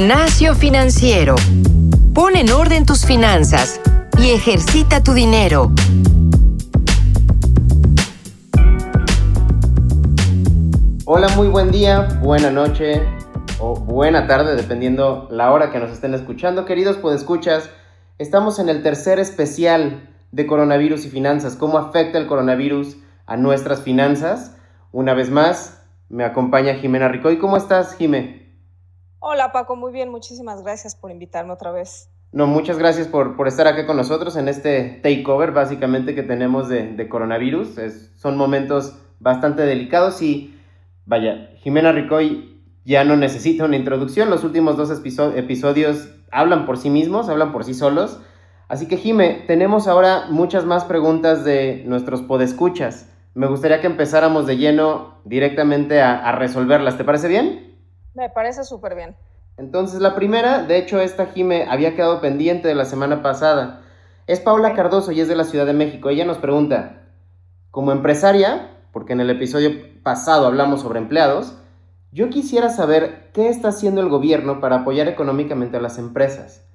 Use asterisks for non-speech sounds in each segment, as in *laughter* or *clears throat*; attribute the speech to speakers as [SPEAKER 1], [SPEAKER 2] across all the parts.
[SPEAKER 1] Gimnasio financiero. Pon en orden tus finanzas y ejercita tu dinero.
[SPEAKER 2] Hola, muy buen día, buena noche o buena tarde, dependiendo la hora que nos estén escuchando. Queridos podescuchas, estamos en el tercer especial de coronavirus y finanzas. ¿Cómo afecta el coronavirus a nuestras finanzas? Una vez más, me acompaña Jimena Ricoy. ¿Cómo estás, Jime?
[SPEAKER 3] Hola Paco, muy bien, muchísimas gracias por invitarme otra vez.
[SPEAKER 2] No, muchas gracias por, por estar aquí con nosotros en este takeover básicamente que tenemos de, coronavirus. Son momentos bastante delicados y vaya, Jimena Ricoy ya no necesita una introducción. Los últimos dos episodios hablan por sí mismos, hablan por sí solos. Así que Jime, tenemos ahora muchas más preguntas de nuestros podescuchas. Me gustaría que empezáramos de lleno directamente a resolverlas. ¿Te parece bien?
[SPEAKER 3] Me parece súper bien.
[SPEAKER 2] Entonces, la primera, de hecho, esta Jime había quedado pendiente de la semana pasada. Es Paula Cardoso y es de la Ciudad de México. Ella nos pregunta, como empresaria, porque en el episodio pasado hablamos sobre empleados, yo quisiera saber qué está haciendo el gobierno para apoyar económicamente a las empresas.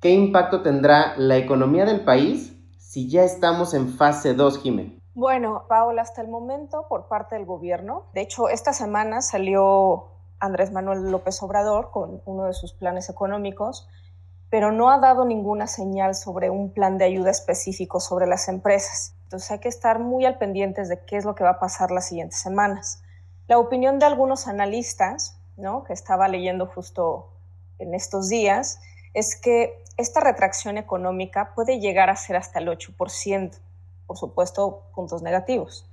[SPEAKER 2] ¿Qué impacto tendrá la economía del país si ya estamos en fase 2, Jime?
[SPEAKER 3] Bueno, Paula, hasta el momento, por parte del gobierno, de hecho, esta semana salió Andrés Manuel López Obrador con uno de sus planes económicos, pero no ha dado ninguna señal sobre un plan de ayuda específico sobre las empresas. Entonces hay que estar muy al pendientes de qué es lo que va a pasar las siguientes semanas. La opinión de algunos analistas, ¿no? que estaba leyendo justo en estos días, es que esta retracción económica puede llegar a ser hasta el 8%, por supuesto, puntos negativos.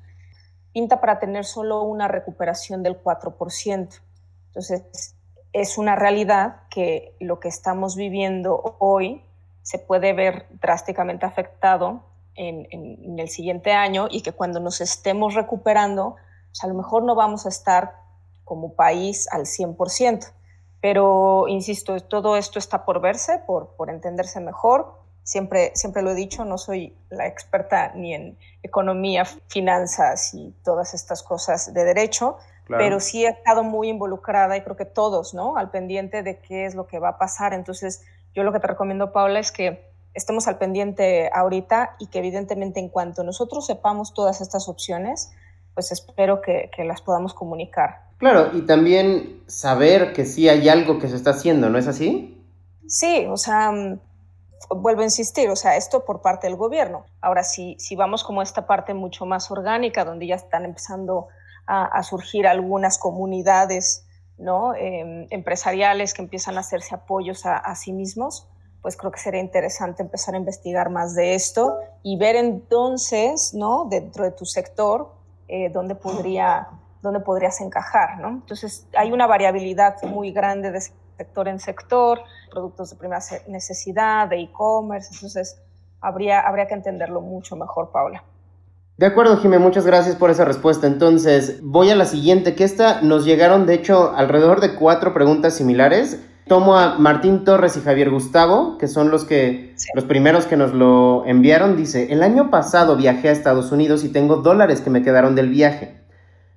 [SPEAKER 3] Pinta para tener solo una recuperación del 4%. Entonces, es una realidad que lo que estamos viviendo hoy se puede ver drásticamente afectado en, el siguiente año y que cuando nos estemos recuperando, pues, a lo mejor no vamos a estar como país al 100%. Pero, insisto, todo esto está por verse, por, por entenderse mejor. Siempre, siempre lo he dicho, no soy la experta ni en economía, finanzas y todas estas cosas de derecho, pero sí he estado muy involucrada y creo que todos, ¿no? Al pendiente de qué es lo que va a pasar. Entonces, yo lo que te recomiendo, Paula, es que estemos al pendiente ahorita y que evidentemente en cuanto nosotros sepamos todas estas opciones, pues espero que, que las podamos comunicar.
[SPEAKER 2] Claro, y también saber que sí hay algo que se está haciendo, ¿no es así?
[SPEAKER 3] Sí, o sea, mm, vuelvo a insistir, o sea, esto por parte del gobierno. Ahora, si, si vamos como esta parte mucho más orgánica, donde ya están empezando a, surgir algunas comunidades ¿no? Em, empresariales que empiezan a hacerse apoyos a, sí mismos, pues creo que sería interesante empezar a investigar más de esto y ver entonces, ¿no? dentro de tu sector, eh, dónde, podría, dónde podrías encajar. ¿no? Entonces, hay una variabilidad muy grande de sector en sector, productos de primera necesidad, de e-commerce, entonces habría, habría que entenderlo mucho mejor, Paula.
[SPEAKER 2] De acuerdo, Jimé, muchas gracias por esa respuesta. Entonces, voy a la siguiente, que esta nos llegaron, de hecho, alrededor de cuatro preguntas similares. Tomo a Martín Torres y Javier Gustavo, que son los que los primeros que nos lo enviaron. Dice, el año pasado viajé a Estados Unidos y tengo dólares que me quedaron del viaje.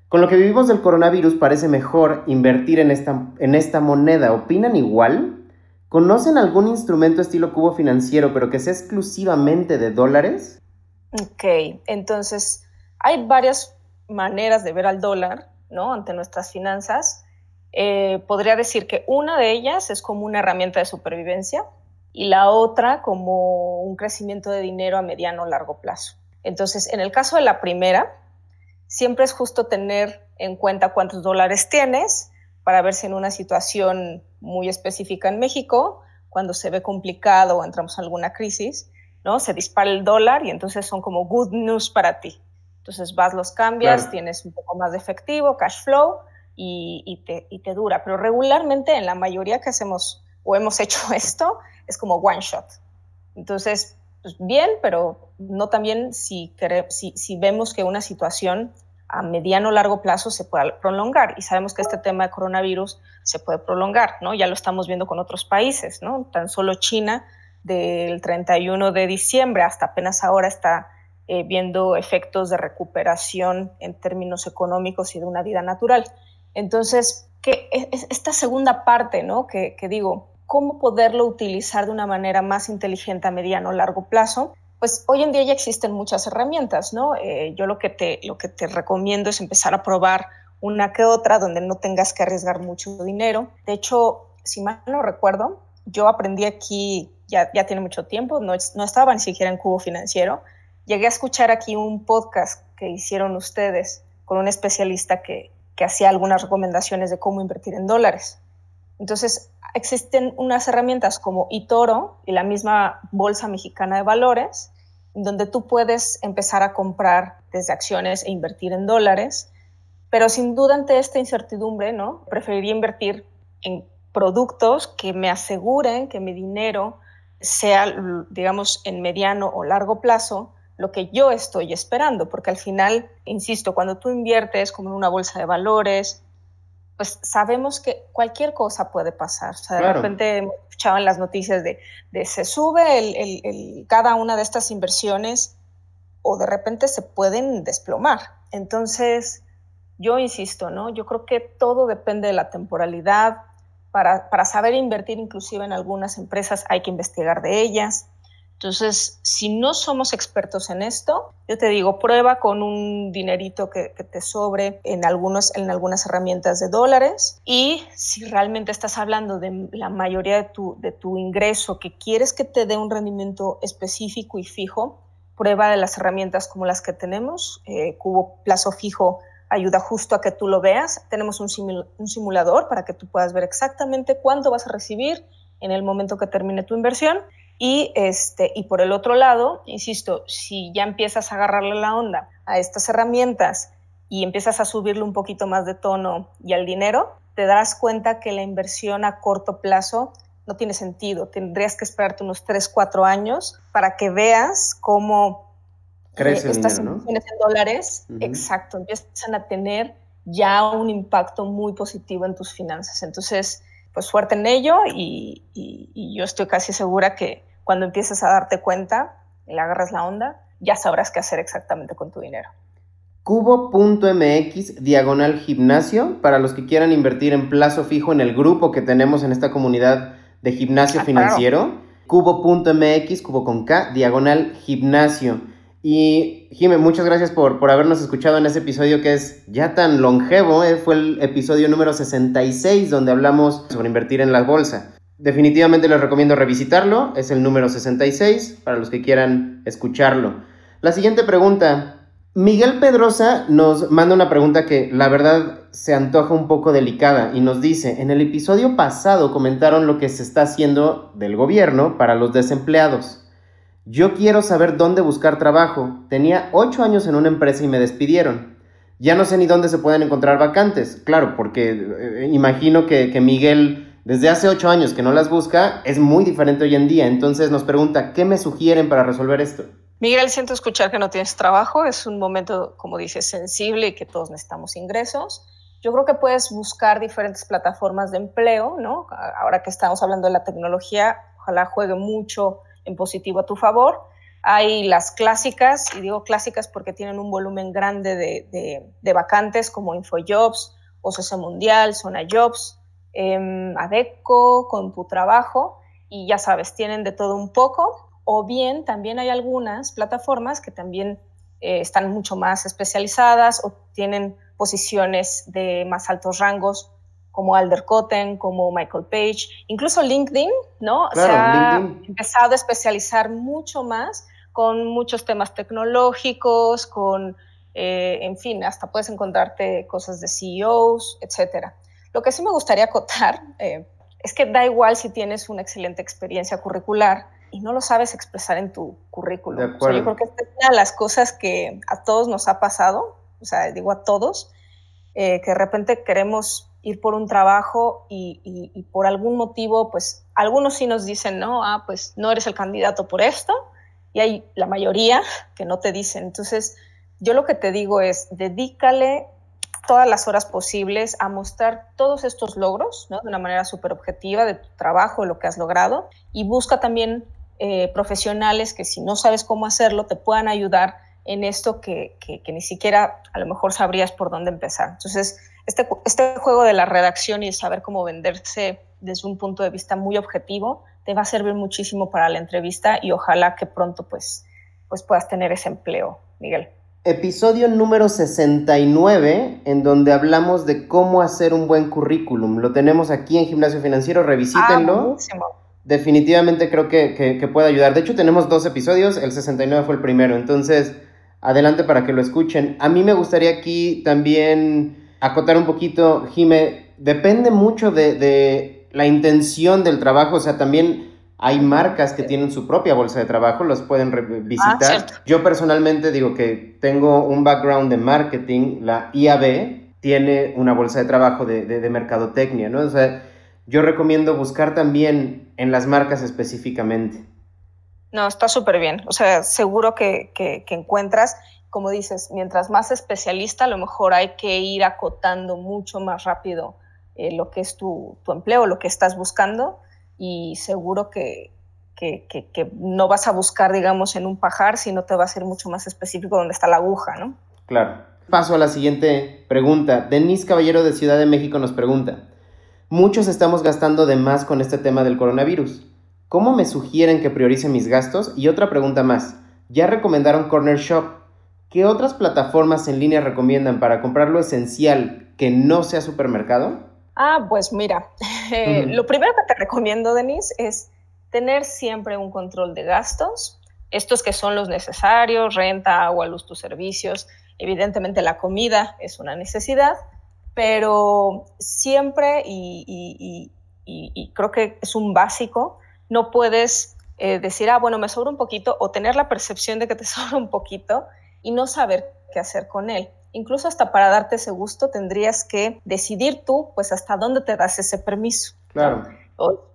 [SPEAKER 2] Con lo que vivimos del coronavirus parece mejor invertir en esta, en esta moneda. ¿Opinan igual? ¿Conocen algún instrumento estilo cubo financiero pero que sea exclusivamente de dólares?
[SPEAKER 3] Ok, entonces hay varias maneras de ver al dólar, ¿no? Ante nuestras finanzas. Eh, podría decir que una de ellas es como una herramienta de supervivencia y la otra como un crecimiento de dinero a mediano o largo plazo. Entonces, en el caso de la primera, siempre es justo tener en cuenta cuántos dólares tienes para ver si en una situación muy específica en México, cuando se ve complicado o entramos en alguna crisis, ¿no? Se dispara el dólar y entonces son como good news para ti. Entonces vas, los cambias, tienes un poco más de efectivo, cash flow y, te, y, te, dura. Pero regularmente en la mayoría que hacemos o hemos *laughs* hecho esto es como one shot. Entonces, pues bien, pero no también si, si, si vemos que una situación a mediano o largo plazo se puede prolongar y sabemos que este tema de coronavirus se puede prolongar, ¿no? Ya lo estamos viendo con otros países, ¿no? Tan solo China del 31 de diciembre hasta apenas ahora está eh, viendo efectos de recuperación en términos económicos y de una vida natural. Entonces, esta segunda parte, ¿no? Que, que digo, cómo poderlo utilizar de una manera más inteligente a mediano o largo plazo, pues hoy en día ya existen muchas herramientas, ¿no? Eh, yo lo que, te, lo que te recomiendo es empezar a probar una que otra donde no tengas que arriesgar mucho dinero. De hecho, si mal no recuerdo, yo aprendí aquí, ya, ya tiene mucho tiempo, no, no estaba ni siquiera en Cubo Financiero, llegué a escuchar aquí un podcast que hicieron ustedes con un especialista que, que hacía algunas recomendaciones de cómo invertir en dólares. Entonces, existen unas herramientas como eToro y la misma Bolsa Mexicana de Valores, donde tú puedes empezar a comprar desde acciones e invertir en dólares, pero sin duda ante esta incertidumbre, ¿no? Preferiría invertir en productos que me aseguren que mi dinero sea, digamos, en mediano o largo plazo, lo que yo estoy esperando, porque al final, insisto, cuando tú inviertes como en una bolsa de valores, pues sabemos que cualquier cosa puede pasar. O sea, de repente escuchaban las noticias de, de se sube el, el, cada una de estas inversiones o de repente se pueden desplomar. Entonces, yo insisto, ¿no? Yo creo que todo depende de la temporalidad. Para, para saber invertir inclusive en algunas empresas hay que investigar de ellas. Entonces, si no somos expertos en esto, yo te digo, prueba con un dinerito que, te sobre en, algunos, en algunas herramientas de dólares y si realmente estás hablando de la mayoría de tu, de tu ingreso que quieres que te dé un rendimiento específico y fijo, prueba de las herramientas como las que tenemos. Eh, Cubo Plazo Fijo ayuda justo a que tú lo veas. Tenemos un, simulador para que tú puedas ver exactamente cuánto vas a recibir en el momento que termine tu inversión y, este, y por el otro lado, insisto, si ya empiezas a agarrarle la onda a estas herramientas y empiezas a subirle un poquito más de tono y al dinero, te darás cuenta que la inversión a corto plazo no tiene sentido. Tendrías que esperarte unos 3, 4 años para que veas cómo
[SPEAKER 2] eh,
[SPEAKER 3] estas inversiones en dólares, exacto, empiezan a tener ya un impacto muy positivo en tus finanzas. Entonces, pues suerte en ello y yo estoy casi segura que, cuando empieces a darte cuenta y le agarras la onda, ya sabrás qué hacer exactamente con tu dinero.
[SPEAKER 2] Cubo.mx diagonal gimnasio para los que quieran invertir en plazo fijo en el grupo que tenemos en esta comunidad de gimnasio ah, financiero. Cubo.mx, cubo con K, diagonal gimnasio. Y Jime, muchas gracias por, por habernos escuchado en ese episodio que es ya tan longevo. Eh, fue el episodio número 66 donde hablamos sobre invertir en la bolsa. Definitivamente les recomiendo revisitarlo, es el número 66 para los que quieran escucharlo. La siguiente pregunta. Miguel Pedrosa nos manda una pregunta que la verdad se antoja un poco delicada y nos dice, en el episodio pasado comentaron lo que se está haciendo del gobierno para los desempleados. Yo quiero saber dónde buscar trabajo. Tenía 8 años en una empresa y me despidieron. Ya no sé ni dónde se pueden encontrar vacantes. Claro, porque eh, imagino que, que Miguel desde hace ocho años que no las busca, es muy diferente hoy en día. Entonces nos pregunta, ¿qué me sugieren para resolver esto?
[SPEAKER 3] Miguel, siento escuchar que no tienes trabajo. Es un momento, como dices, sensible y que todos necesitamos ingresos. Yo creo que puedes buscar diferentes plataformas de empleo, ¿no? Ahora que estamos hablando de la tecnología, ojalá juegue mucho en positivo a tu favor. Hay las clásicas, y digo clásicas porque tienen un volumen grande de, de vacantes como InfoJobs, OCC Mundial, Zona Jobs, eh, Adeco, con tu trabajo y ya sabes, tienen de todo un poco. O bien también hay algunas plataformas que también eh, están mucho más especializadas o tienen posiciones de más altos rangos como Alder Cotten, como Michael Page, incluso LinkedIn, ¿no? Se ha empezado a especializar mucho más con muchos temas tecnológicos, con, eh, en fin, hasta puedes encontrarte cosas de CEOs, etcétera. Lo que sí me gustaría acotar eh, es que da igual si tienes una excelente experiencia curricular y no lo sabes expresar en tu currículum. O sea, yo creo que esta es una de las cosas que a todos nos ha pasado, o sea, digo a todos, eh, que de repente queremos ir por un trabajo y, por algún motivo, pues algunos sí nos dicen, no, ah, pues no eres el candidato por esto, y hay la mayoría que no te dicen. Entonces, yo lo que te digo es, dedícale todas las horas posibles a mostrar todos estos logros ¿no? de una manera súper objetiva de tu trabajo, de lo que has logrado y busca también eh, profesionales que si no sabes cómo hacerlo te puedan ayudar en esto que, que, ni siquiera a lo mejor sabrías por dónde empezar. Entonces, este, este juego de la redacción y de saber cómo venderse desde un punto de vista muy objetivo te va a servir muchísimo para la entrevista y ojalá que pronto pues, pues puedas tener ese empleo, Miguel.
[SPEAKER 2] Episodio número 69, en donde hablamos de cómo hacer un buen currículum. Lo tenemos aquí en Gimnasio Financiero, revisítenlo. Ah, Definitivamente creo que, que, puede ayudar. De hecho, tenemos dos episodios, el 69 fue el primero, entonces adelante para que lo escuchen. A mí me gustaría aquí también acotar un poquito, Jime, depende mucho de, de la intención del trabajo, o sea, también hay marcas que tienen su propia bolsa de trabajo, los pueden visitar. Ah, Yo personalmente digo que tengo un background de marketing, la IAB tiene una bolsa de trabajo de, de, mercadotecnia, ¿no? O sea, yo recomiendo buscar también en las marcas específicamente.
[SPEAKER 3] No, está súper bien. O sea, seguro que, que, encuentras, como dices, mientras más especialista, a lo mejor hay que ir acotando mucho más rápido eh, lo que es tu, tu empleo, lo que estás buscando y seguro que, no vas a buscar, digamos, en un pajar, sino te va a ser mucho más específico dónde está la aguja, ¿no?
[SPEAKER 2] Claro. Paso a la siguiente pregunta. Denise Caballero de Ciudad de México nos pregunta, muchos estamos gastando de más con este tema del coronavirus. ¿Cómo me sugieren que priorice mis gastos? Y otra pregunta más. Ya recomendaron Corner Shop. ¿Qué otras plataformas en línea recomiendan para comprar lo esencial que no sea supermercado?
[SPEAKER 3] Ah, pues mira, *laughs* eh, lo primero que te recomiendo, Denise, es tener siempre un control de gastos, estos que son los necesarios, renta, agua, luz, tus servicios. Evidentemente la comida es una necesidad, pero siempre, y, creo que es un básico, no puedes eh, decir, ah, bueno, me sobra un poquito, o tener la percepción de que te *laughs* sobra un poquito y no saber qué hacer con él incluso hasta para darte ese gusto tendrías que decidir tú, pues hasta dónde te das ese permiso.
[SPEAKER 2] Claro.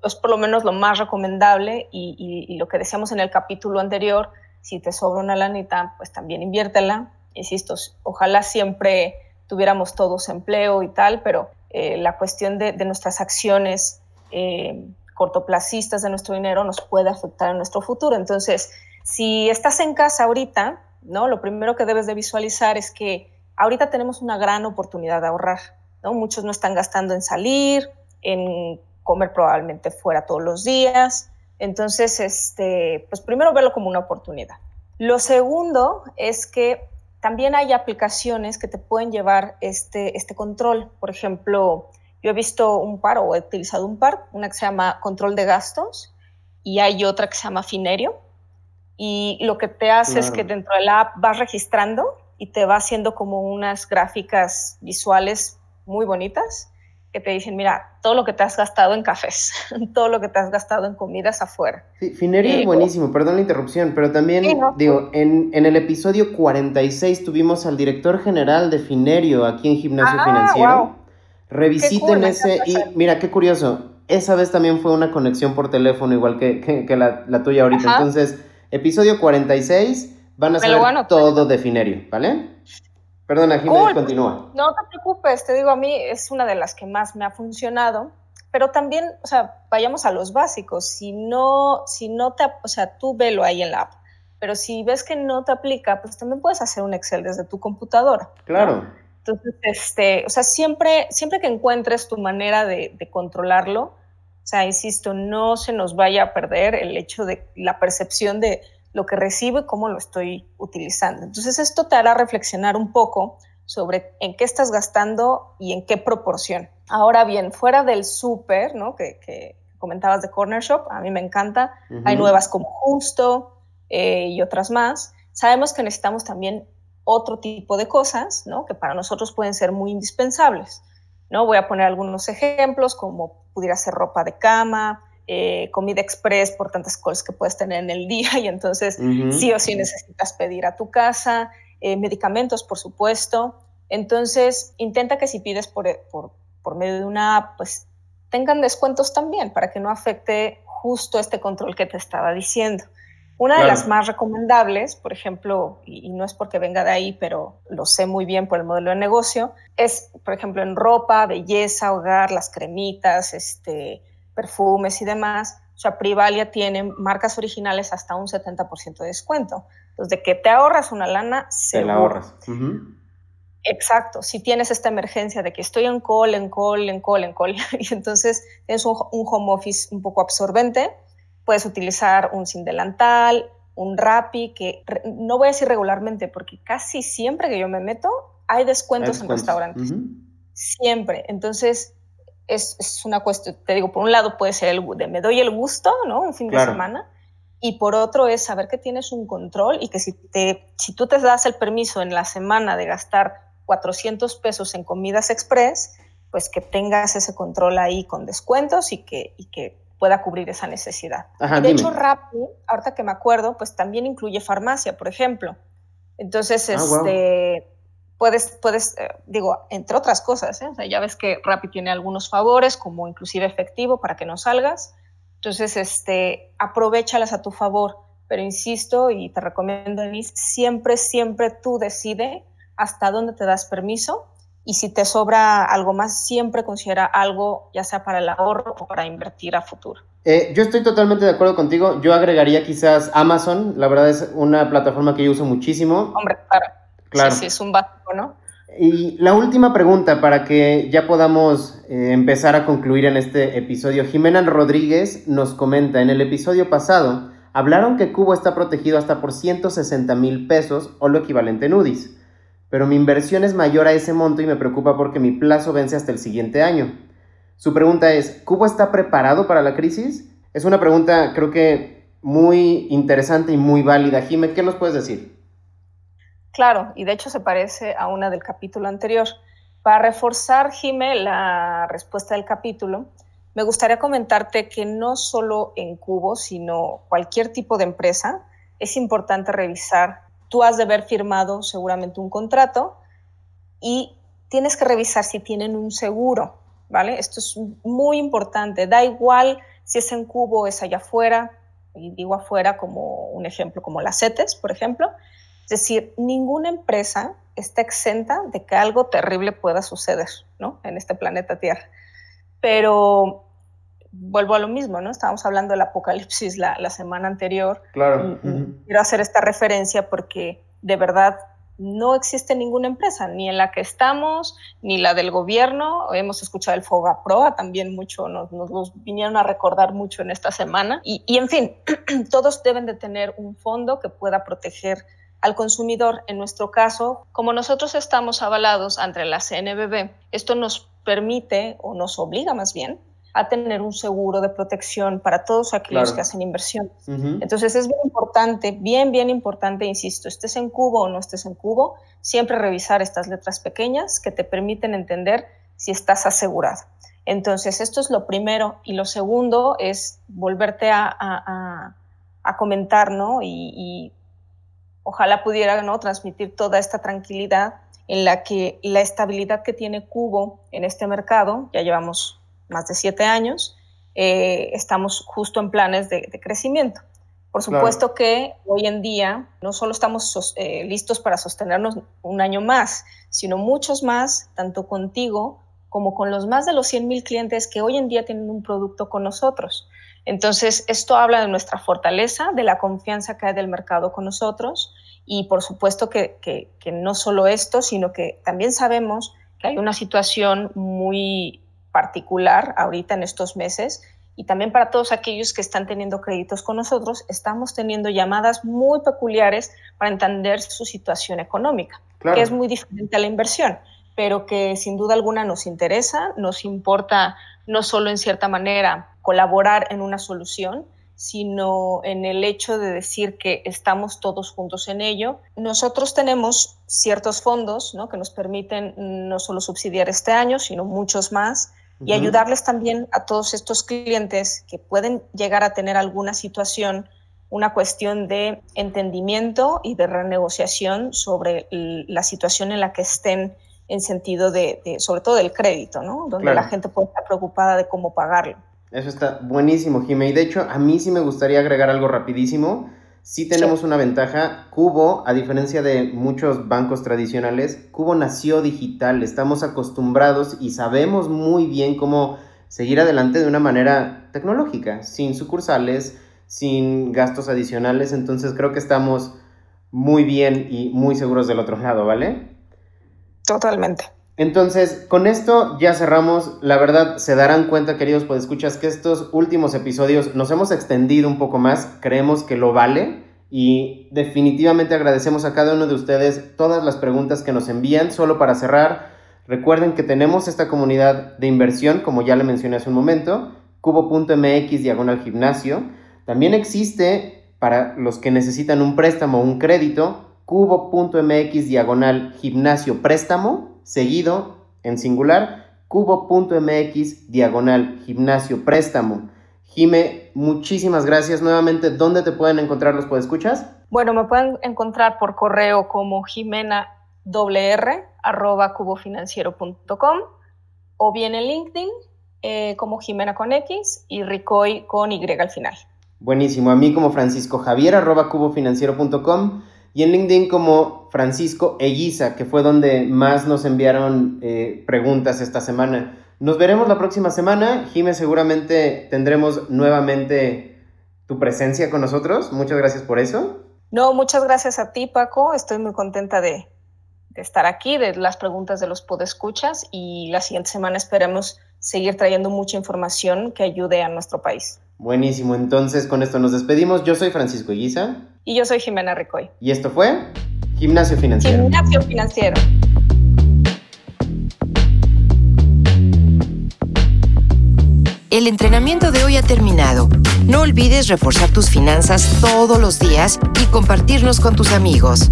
[SPEAKER 3] es por lo menos lo más recomendable y, lo que decíamos en el capítulo anterior, si te sobra una lanita, pues también inviértela. Insisto, ojalá siempre tuviéramos todos empleo y tal, pero eh, la cuestión de, nuestras acciones eh, cortoplacistas de nuestro dinero nos puede afectar en nuestro futuro. Entonces, si estás en casa ahorita, ¿no? Lo primero que debes de visualizar es que ahorita tenemos una gran oportunidad de ahorrar, ¿no? Muchos no están gastando en salir, en comer probablemente fuera todos los días. Entonces, este, pues primero verlo como una oportunidad. Lo segundo es que también hay aplicaciones que te pueden llevar este, este control. Por ejemplo, yo he visto un par o he utilizado un par, una que se llama control de gastos y hay otra que se llama Finerio. Y lo que te hace es que dentro de la app vas registrando y te va haciendo como unas gráficas visuales muy bonitas que te dicen, mira, todo lo que te has gastado en cafés, *laughs* todo lo que te has gastado en comidas afuera.
[SPEAKER 2] Sí, Finerio es buenísimo, perdón la interrupción, pero también, digo, en, en, el episodio 46 tuvimos al director general de Finerio aquí en Gimnasio ah, Financiero. Revisiten ese y mira, qué curioso, esa vez también fue una conexión por teléfono igual que, que, la, la, tuya ahorita. Entonces, episodio 46 Van a ser todo de Finerio, ¿vale? Perdona, Jiménez, continúa.
[SPEAKER 3] No te preocupes, te digo, a mí es una de las que más me ha funcionado, pero también, o sea, vayamos a los básicos. Si no, si no te, o sea, tú velo ahí en la app, pero si ves que no te aplica, pues también puedes hacer un Excel desde tu computadora.
[SPEAKER 2] Claro.
[SPEAKER 3] Entonces, este, o sea, siempre, siempre que encuentres tu manera de, de controlarlo, o sea, insisto, no se nos vaya a perder el hecho de la percepción de lo que recibo y cómo lo estoy utilizando. Entonces esto te hará reflexionar un poco sobre en qué estás gastando y en qué proporción. Ahora bien, fuera del súper, ¿no? Que, comentabas de Corner Shop, a mí me encanta, hay nuevas como Justo eh, y otras más. Sabemos que necesitamos también otro tipo de cosas, ¿no? Que para nosotros pueden ser muy indispensables, ¿no? Voy a poner algunos ejemplos como pudiera ser ropa de cama, eh, comida express por tantas cosas que puedes tener en el *laughs* día y entonces sí o sí necesitas pedir a tu casa, eh, medicamentos por supuesto. Entonces intenta que si pides por, por, por, medio de una app, pues tengan descuentos también para que no afecte justo este control que te estaba diciendo. Una de las más recomendables, por ejemplo, y, y, no es porque venga de ahí, pero lo sé muy bien por el modelo de negocio, es, por ejemplo, en ropa, belleza, hogar, las cremitas, este, perfumes y demás, O sea, Privalia tiene marcas originales hasta un 70% de descuento. Entonces, de que te ahorras una lana, se
[SPEAKER 2] la ahorras.
[SPEAKER 3] Exacto. Si tienes esta emergencia de que estoy en call, en call, en call, en call, *laughs* y entonces tienes un, home office un poco absorbente, puedes utilizar un sin delantal, un Rappi, que no voy a decir regularmente, porque casi siempre que yo me meto, hay descuentos, en restaurantes. Siempre. Entonces, es, una cuestión, te digo, por un lado puede ser el de me doy el gusto, ¿no? Un fin de semana. Y por otro es saber que tienes un control y que si, te, si tú te das el permiso en la semana de gastar 400 pesos en comidas express, pues que tengas ese control ahí con descuentos y que, y que pueda cubrir esa necesidad. de hecho, Rappi, ahorita que me acuerdo, pues también incluye farmacia, por ejemplo. Entonces, ah, este, puedes, puedes eh, digo, entre otras cosas, ¿eh? ya ves que Rappi tiene algunos favores, como inclusive efectivo para que no salgas. Entonces, este, aprovechalas a tu favor. Pero insisto y te recomiendo, Denise, siempre, siempre tú decide hasta dónde te das permiso y si te sobra algo más, siempre considera algo, ya sea para el ahorro o para invertir a futuro.
[SPEAKER 2] Eh, yo estoy totalmente de acuerdo contigo. Yo agregaría quizás Amazon. La verdad es una plataforma que yo uso muchísimo.
[SPEAKER 3] Hombre, claro. Claro. Sí, sí, es un básico, ¿no?
[SPEAKER 2] Y la última pregunta para que ya podamos eh, empezar a concluir en este episodio. Jimena Rodríguez nos comenta, en el episodio pasado hablaron que Cubo está protegido hasta por 160 mil pesos o lo equivalente en UDIs, pero mi inversión es mayor a ese monto y me preocupa porque mi plazo vence hasta el siguiente año. Su pregunta es, ¿Cubo está preparado para la crisis? Es una pregunta creo que muy interesante y muy válida. Jimé, ¿qué nos puedes decir?
[SPEAKER 3] Claro, y de hecho se parece a una del capítulo anterior. Para reforzar, Jime, la respuesta del capítulo, me gustaría comentarte que no solo en Cubo, sino cualquier tipo de empresa, es importante revisar. Tú has de haber firmado seguramente un contrato y tienes que revisar si tienen un seguro, ¿vale? Esto es muy importante. Da igual si es en Cubo o es allá afuera, y digo afuera como un ejemplo, como las CETES, por ejemplo, es decir, ninguna empresa está exenta de que algo terrible pueda suceder, ¿no? En este planeta Tierra. Pero vuelvo a lo mismo, ¿no? Estábamos hablando del apocalipsis la, semana anterior.
[SPEAKER 2] Claro.
[SPEAKER 3] Quiero hacer esta referencia porque de verdad no existe ninguna empresa, ni en la que estamos, ni la del gobierno. Hemos escuchado el Fogaproa también mucho, nos, nos, vinieron a recordar mucho en esta semana. Y, y en fin, *clears throat* todos deben de tener un fondo que pueda proteger al consumidor. En nuestro caso, como nosotros estamos avalados ante la CNBB, esto nos permite o nos obliga más bien a tener un seguro de protección para todos aquellos que hacen inversión. Entonces es bien importante, bien, bien importante, insisto, estés en cubo o no estés en cubo, siempre revisar estas letras pequeñas que te permiten entender si estás asegurado. Entonces esto es lo primero. Y lo segundo es volverte a, comentar, ¿no? y ojalá pudiera ¿no? transmitir toda esta tranquilidad en la que la estabilidad que tiene Cubo en este mercado, ya llevamos más de siete años, eh, estamos justo en planes de, crecimiento. Por supuesto que hoy en día no solo estamos eh, listos para sostenernos un año más, sino muchos más, tanto contigo como con los más de los 100 mil clientes que hoy en día tienen un producto con nosotros. Entonces, esto habla de nuestra fortaleza, de la confianza que hay del mercado con nosotros y por supuesto que, no solo esto, sino que también sabemos que hay una situación muy particular ahorita en estos meses. Y también para todos aquellos que están teniendo créditos con nosotros, estamos teniendo llamadas muy peculiares para entender su situación económica, que es muy diferente a la inversión, pero que sin duda alguna nos interesa, nos importa no solo en cierta manera colaborar en una solución, sino en el hecho de decir que estamos todos juntos en ello. Nosotros tenemos ciertos fondos que nos permiten no solo subsidiar este año, sino muchos más, y ayudarles también a todos estos clientes que pueden llegar a tener alguna situación, una cuestión de entendimiento y de renegociación sobre la situación en la que estén en sentido de, sobre todo del crédito, ¿no? donde la gente puede estar preocupada de cómo pagarlo.
[SPEAKER 2] Eso está buenísimo, Jimé. Y de hecho, a mí sí me gustaría agregar algo rapidísimo. Sí tenemos una ventaja. Cubo, a diferencia de muchos bancos tradicionales, Cubo nació digital. Estamos acostumbrados y sabemos muy bien cómo seguir adelante de una manera tecnológica, sin sucursales, sin gastos adicionales. Entonces creo que estamos muy bien y muy seguros del otro lado, ¿vale?
[SPEAKER 3] Totalmente.
[SPEAKER 2] Entonces, con esto ya cerramos. La verdad, se darán cuenta, queridos escuchas que estos últimos episodios nos hemos extendido un poco más. Creemos que lo vale. Y definitivamente agradecemos a cada uno de ustedes todas las preguntas que nos envían. Solo para cerrar, recuerden que tenemos esta comunidad de inversión, como ya le mencioné hace un momento, cubo.mx diagonal gimnasio. También existe para los que necesitan un préstamo o un crédito, cubo.mx diagonal gimnasio préstamo, seguido en singular, cubo.mx diagonal gimnasio préstamo. Jime, muchísimas gracias nuevamente. ¿Dónde te pueden encontrar los podescuchas?
[SPEAKER 3] Bueno, me pueden encontrar por correo como jimena arroba cubofinanciero.com o bien en LinkedIn eh, como Jimena con X y Ricoy con Y al final.
[SPEAKER 2] Buenísimo. A mí como Francisco Javier arroba cubofinanciero.com y en LinkedIn como Francisco Eguiza, que fue donde más nos enviaron eh, preguntas esta semana. Nos veremos la próxima semana. Jime, seguramente tendremos nuevamente tu presencia con nosotros. Muchas gracias por eso.
[SPEAKER 3] No, muchas gracias a ti, Paco. Estoy muy contenta de, estar aquí, de las preguntas de los podescuchas y la siguiente semana esperemos seguir trayendo mucha información que ayude a nuestro país.
[SPEAKER 2] Buenísimo, entonces con esto nos despedimos. Yo soy Francisco Eguiza.
[SPEAKER 3] Y yo soy Jimena Ricoy.
[SPEAKER 2] Y esto fue Gimnasio Financiero.
[SPEAKER 3] Gimnasio Financiero.
[SPEAKER 1] El entrenamiento de hoy ha terminado. No olvides reforzar tus finanzas todos los días y compartirnos con tus amigos.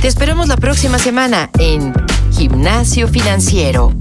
[SPEAKER 1] Te esperamos la próxima semana en Gimnasio Financiero.